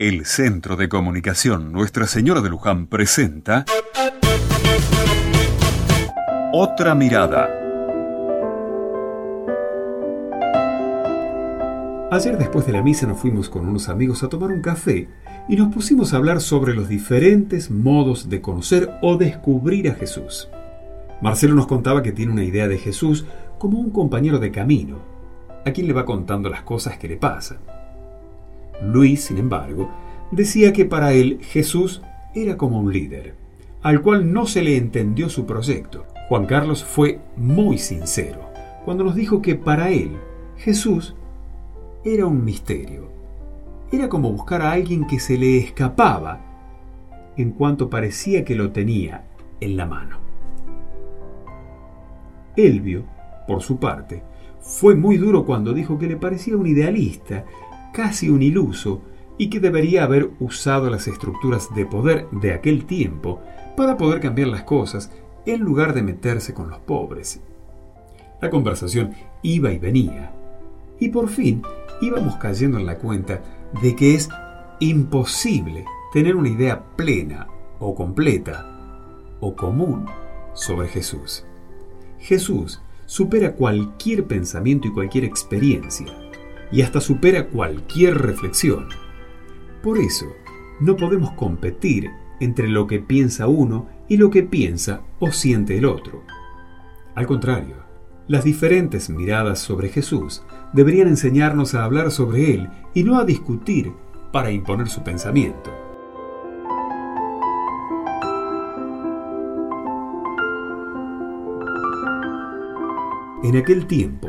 El Centro de Comunicación Nuestra Señora de Luján presenta Otra Mirada. Ayer después de la misa nos fuimos con unos amigos a tomar un café y nos pusimos a hablar sobre los diferentes modos de conocer o descubrir a Jesús. Marcelo nos contaba que tiene una idea de Jesús como un compañero de camino, a quien le va contando las cosas que le pasan. Luis, sin embargo, decía que para él Jesús era como un líder, al cual no se le entendió su proyecto. Juan Carlos fue muy sincero cuando nos dijo que para él Jesús era un misterio. Era como buscar a alguien que se le escapaba en cuanto parecía que lo tenía en la mano. Elvio, por su parte, fue muy duro cuando dijo que le parecía un idealista, casi un iluso, y que debería haber usado las estructuras de poder de aquel tiempo para poder cambiar las cosas en lugar de meterse con los pobres. La conversación iba y venía, y por fin íbamos cayendo en la cuenta de que es imposible tener una idea plena o completa o común sobre Jesús. Jesús supera cualquier pensamiento y cualquier experiencia, y hasta supera cualquier reflexión. Por eso, no podemos competir entre lo que piensa uno y lo que piensa o siente el otro. Al contrario, las diferentes miradas sobre Jesús deberían enseñarnos a hablar sobre Él y no a discutir para imponer su pensamiento. En aquel tiempo,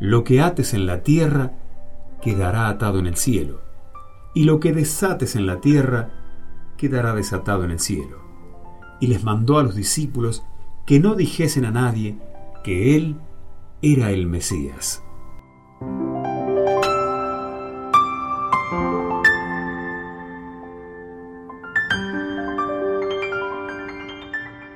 lo que ates en la tierra quedará atado en el cielo, y lo que desates en la tierra quedará desatado en el cielo. Y les mandó a los discípulos que no dijesen a nadie que él era el Mesías.